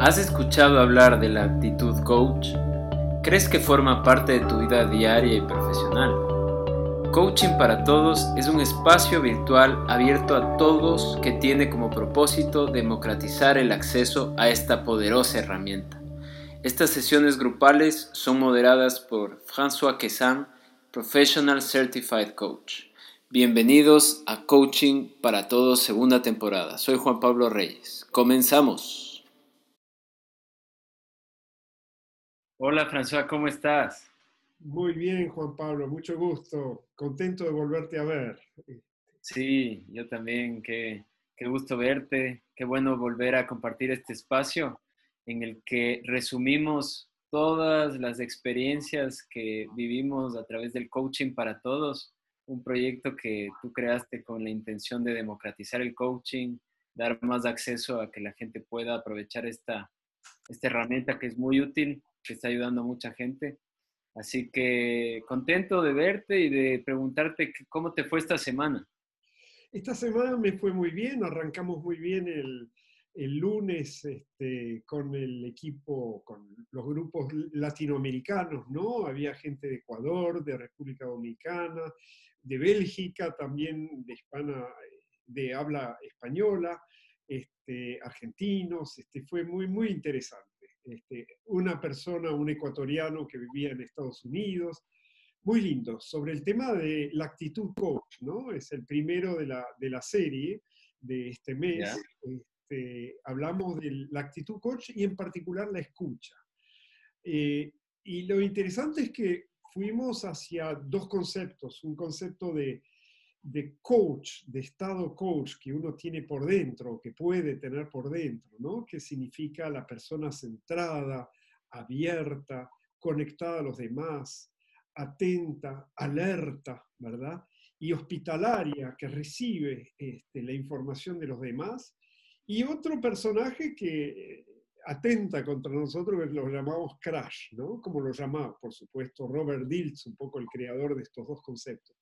¿Has escuchado hablar de la actitud coach? ¿Crees que forma parte de tu vida diaria y profesional? Coaching para Todos es un espacio virtual abierto a todos que tiene como propósito democratizar el acceso a esta poderosa herramienta. Estas sesiones grupales son moderadas por François Quesan, Professional Certified Coach. Bienvenidos a Coaching para Todos segunda temporada. Soy Juan Pablo Reyes. Comenzamos. Hola François, ¿cómo estás? Muy bien, Juan Pablo, mucho gusto. Contento de volverte a ver. Sí, yo también. Qué, qué gusto verte. Qué bueno volver a compartir este espacio en el que resumimos todas las experiencias que vivimos a través del coaching para todos, un proyecto que tú creaste con la intención de democratizar el coaching, dar más acceso a que la gente pueda aprovechar esta, esta herramienta que es muy útil, que está ayudando a mucha gente. Así que contento de verte y de preguntarte cómo te fue esta semana. Esta semana me fue muy bien, arrancamos muy bien el, el lunes este, con el equipo, con los grupos latinoamericanos, ¿no? Había gente de Ecuador, de República Dominicana, de Bélgica, también de, hispana, de habla española, este, argentinos, este, fue muy, muy interesante. Este, una persona, un ecuatoriano que vivía en Estados Unidos, muy lindo, sobre el tema de la actitud coach, ¿no? Es el primero de la, de la serie de este mes. Este, hablamos de la actitud coach y en particular la escucha. Eh, y lo interesante es que fuimos hacia dos conceptos, un concepto de, de, coach, de estado coach que uno tiene por dentro, que puede tener por dentro, ¿no? Que significa la persona centrada, abierta, conectada a los demás, atenta, alerta, ¿verdad? Y hospitalaria, que recibe este, la información de los demás. Y otro personaje que atenta contra nosotros, lo llamamos Crash, ¿no? Como lo llamaba, por supuesto, Robert Diltz, un poco el creador de estos dos conceptos.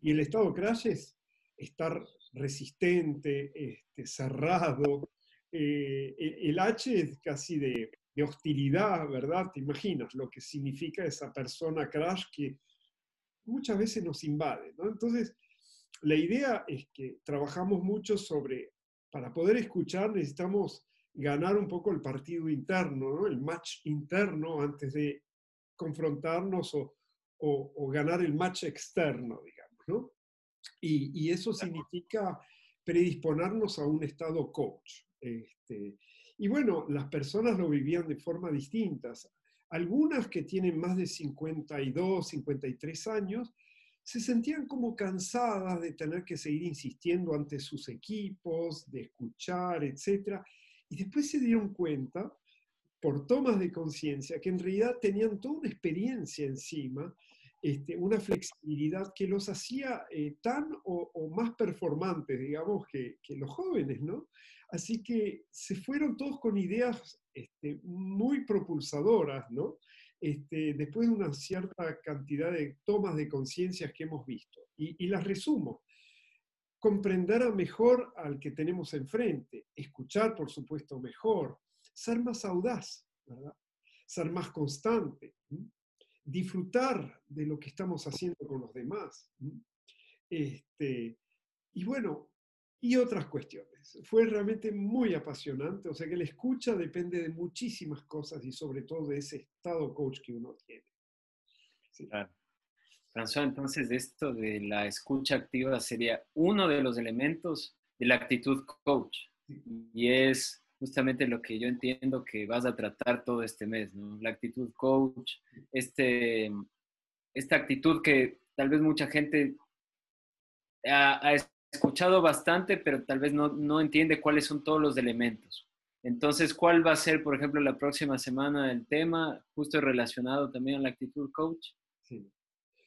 Y el estado Crash es estar resistente, este, cerrado. Eh, el H es casi de hostilidad, ¿verdad? Te imaginas lo que significa esa persona crash que muchas veces nos invade. Entonces, la idea es que trabajamos mucho sobre, para poder escuchar necesitamos ganar un poco el partido interno, ¿no? El match interno antes de confrontarnos o, o, ganar el match externo, digamos, ¿no? Y, y, eso significa predisponernos a un estado coach. Este, y bueno, las personas lo vivían de forma distintas. Algunas que tienen más de 52, 53 años, se sentían como cansadas de tener que seguir insistiendo ante sus equipos, de escuchar, etc. Y después se dieron cuenta, por tomas de conciencia, que en realidad tenían toda una experiencia encima, este, una flexibilidad que los hacía eh, tan o, más performantes, digamos, que, que los jóvenes, ¿no? Así que se fueron todos con ideas este, muy propulsadoras, ¿no? Este, después de una cierta cantidad de tomas de conciencias que hemos visto. Y, las resumo. Comprender mejor al que tenemos enfrente, escuchar, por supuesto, mejor, ser más audaz, ¿verdad? ser más constante, disfrutar de lo que estamos haciendo con los demás. Este, y bueno, y otras cuestiones. Fue realmente muy apasionante, o sea que la escucha depende de muchísimas cosas y sobre todo de ese estado coach que uno tiene. Claro. François, entonces esto de la escucha activa sería uno de los elementos de la actitud coach y es justamente lo que yo entiendo que vas a tratar todo este mes, ¿no? La actitud coach, este, esta actitud que tal vez mucha gente ha, ha escuchado bastante, pero tal vez no, entiende cuáles son todos los elementos. Entonces, ¿cuál va a ser, por ejemplo, la próxima semana el tema, justo relacionado también a la actitud coach?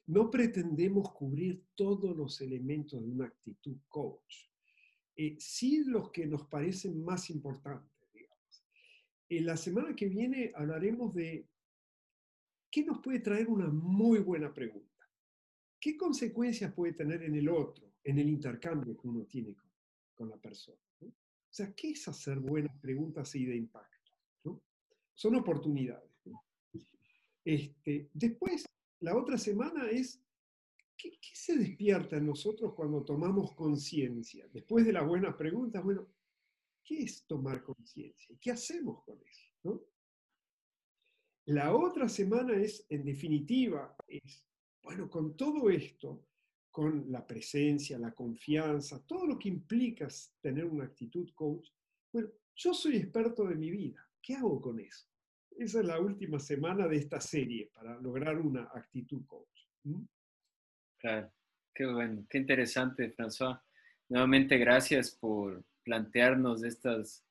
No pretendemos cubrir todos los elementos de una actitud coach. Eh, sí los que nos parecen más importantes, digamos. En la semana que viene hablaremos de qué nos puede traer una muy buena pregunta. ¿Qué consecuencias puede tener en el otro? en el intercambio que uno tiene con, la persona. O sea, ¿qué es hacer buenas preguntas y de impacto? son oportunidades. Este, después, la otra semana es, ¿qué, ¿qué, se despierta en nosotros cuando tomamos conciencia? Después de las buenas preguntas, bueno, ¿qué es tomar conciencia? ¿Qué hacemos con eso? La otra semana es, en definitiva, bueno, con todo esto, con la presencia, la confianza, todo lo que implica tener una actitud coach, bueno, yo soy experto de mi vida, ¿qué hago con eso? Esa es la última semana de esta serie para lograr una actitud coach. Qué bueno, qué interesante, François. Nuevamente, gracias por plantearnos estas,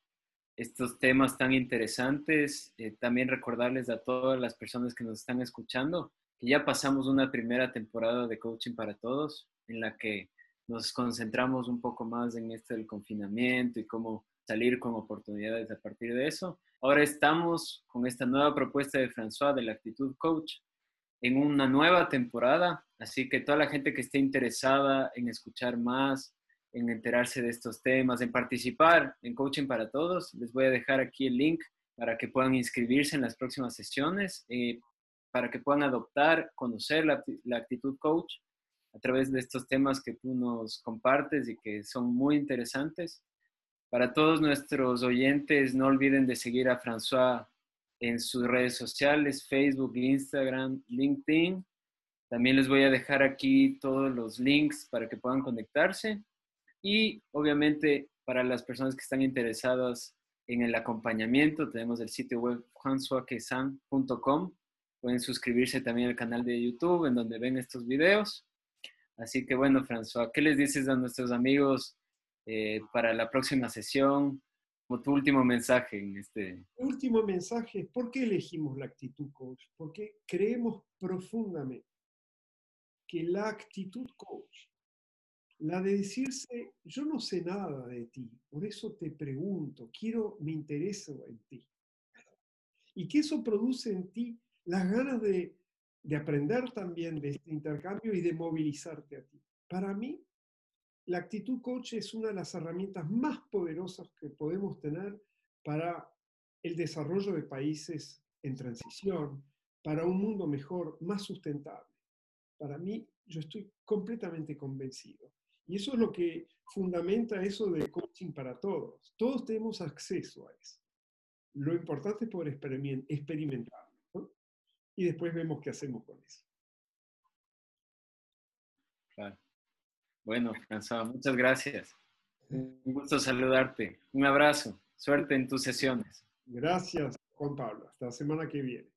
estos temas tan interesantes. Eh, también recordarles a todas las personas que nos están escuchando que ya pasamos una primera temporada de Coaching para Todos, en la que nos concentramos un poco más en esto del confinamiento y cómo salir con oportunidades a partir de eso. Ahora estamos con esta nueva propuesta de François de la actitud coach en una nueva temporada, así que toda la gente que esté interesada en escuchar más, en enterarse de estos temas, en participar en Coaching para Todos, les voy a dejar aquí el link para que puedan inscribirse en las próximas sesiones, eh, para que puedan adoptar, conocer la, la actitud coach a través de estos temas que tú nos compartes y que son muy interesantes. Para todos nuestros oyentes, no olviden de seguir a François en sus redes sociales, Facebook, Instagram, LinkedIn. También les voy a dejar aquí todos los links para que puedan conectarse. Y obviamente para las personas que están interesadas en el acompañamiento, tenemos el sitio web françoisquesan.com. Pueden suscribirse también al canal de YouTube en donde ven estos videos. Así que bueno, François, ¿qué les dices a nuestros amigos eh, para la próxima sesión, como tu último mensaje en este... Último mensaje, ¿por qué elegimos la actitud coach? Porque creemos profundamente que la actitud coach, la de decirse, yo no sé nada de ti, por eso te pregunto, quiero, me intereso en ti. Y que eso produce en ti las ganas de, de aprender también de este intercambio y de movilizarte a ti. Para mí, la actitud coach es una de las herramientas más poderosas que podemos tener para el desarrollo de países en transición, para un mundo mejor, más sustentable. Para mí, yo estoy completamente convencido. Y eso es lo que fundamenta eso de coaching para todos. Todos tenemos acceso a eso. Lo importante es poder experimentarlo. Y después vemos qué hacemos con eso. Claro. Bueno, François, muchas gracias. Un gusto saludarte. Un abrazo. Suerte en tus sesiones. Gracias, Juan Pablo. Hasta la semana que viene.